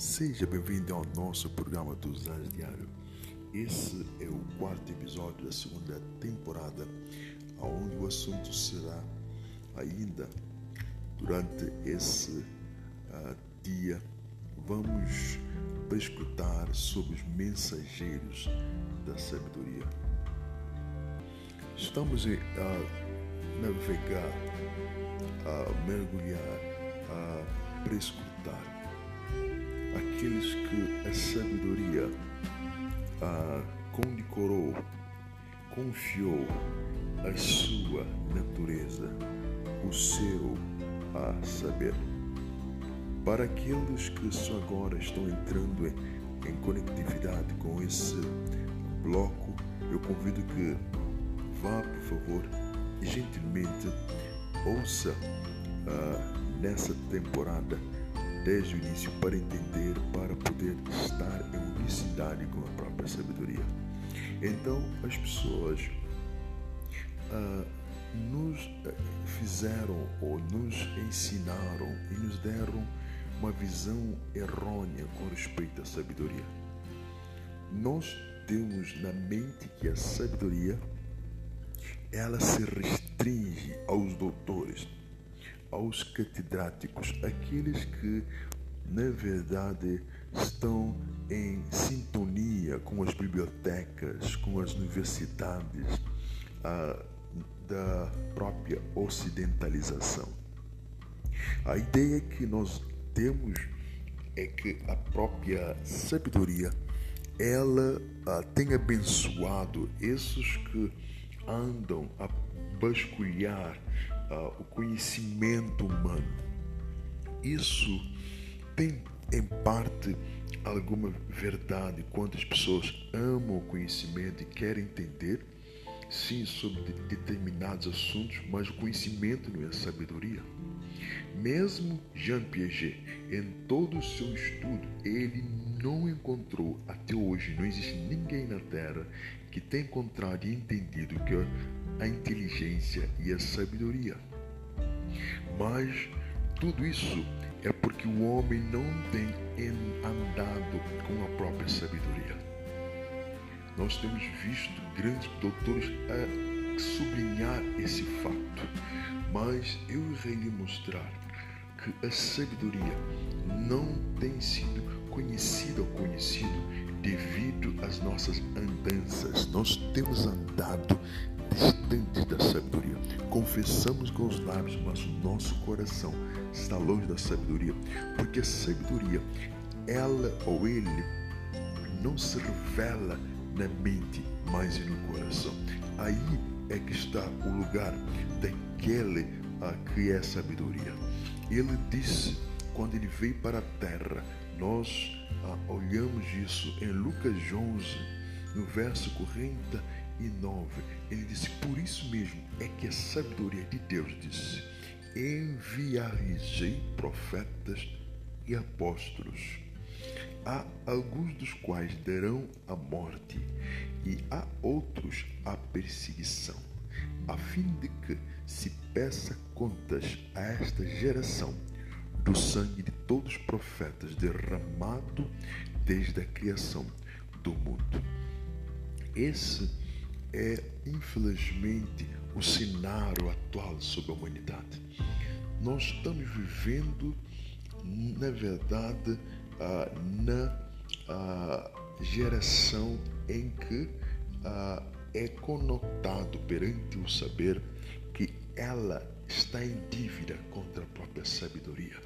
Seja bem-vindo ao nosso programa dos Anos Diário. Esse é o quarto episódio da segunda temporada, onde o assunto será ainda durante esse uh, dia. Vamos escutar sobre os mensageiros da sabedoria. Estamos a navegar, a mergulhar, a prescrutar aqueles que a sabedoria ah, condecorou, confiou a sua natureza, o seu a saber. Para aqueles que só agora estão entrando em, em conectividade com esse bloco, eu convido que vá, por favor, e gentilmente ouça uh, nessa temporada desde o início para entender, para poder estar em unicidade com a própria sabedoria. Então, as pessoas ah, nos eh, fizeram ou nos ensinaram e nos deram uma visão errônea com respeito à sabedoria. Nós temos na mente que a sabedoria ela se restringe aos doutores, aos catedráticos, aqueles que, na verdade, estão em sintonia com as bibliotecas, com as universidades ah, da própria ocidentalização. A ideia que nós temos é que a própria sabedoria ela ah, tem abençoado esses que andam a basculhar uh, o conhecimento humano. Isso tem, em parte, alguma verdade quando as pessoas amam o conhecimento e querem entender, sim, sobre determinados assuntos, mas o conhecimento não é sabedoria. Mesmo Jean Piaget, em todo o seu estudo, ele não encontrou até hoje, não existe ninguém na Terra que tenha encontrado e entendido que a inteligência e a sabedoria. Mas tudo isso é porque o homem não tem andado com a própria sabedoria. Nós temos visto grandes doutores a sublinhar esse fato, mas eu irei lhe mostrar que a sabedoria não tem sido conhecida ou conhecido devido às nossas andanças. Nós temos andado distantes da sabedoria. Confessamos com os lábios, mas o nosso coração está longe da sabedoria, porque a sabedoria, ela ou ele, não se revela na mente, mas no coração. Aí é que está o lugar daquele a que é sabedoria. Ele disse, quando ele veio para a terra, nós ah, olhamos isso em Lucas 11, no verso 49. Ele disse: Por isso mesmo é que a sabedoria de Deus disse: Enviarei profetas e apóstolos. Há alguns dos quais darão a morte, e há outros a perseguição, a fim de que se peça contas a esta geração do sangue de todos os profetas derramado desde a criação do mundo. Esse é, infelizmente, o cenário atual sobre a humanidade. Nós estamos vivendo, na verdade, na geração em que é conotado perante o saber que ela está em dívida contra a própria sabedoria.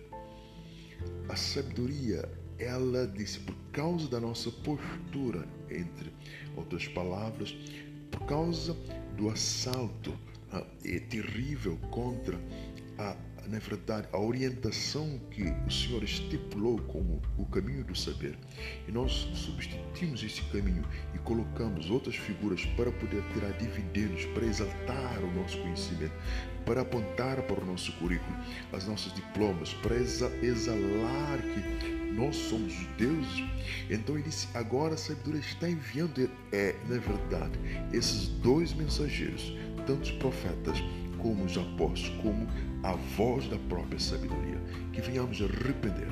A sabedoria, ela disse, por causa da nossa postura, entre outras palavras, por causa do assalto ah, é terrível contra a, na verdade, a orientação que o Senhor estipulou como o caminho do saber. E nós substituímos esse caminho e colocamos outras figuras para poder tirar dividendos, para exaltar o nosso conhecimento, para apontar para o nosso currículo, as nossas diplomas, para exalar que nós somos os deuses. Então ele disse: agora a sabedoria está enviando, é, na verdade, esses dois mensageiros, tanto os profetas como os apóstolos, como a voz da própria sabedoria. Que venhamos arrepender.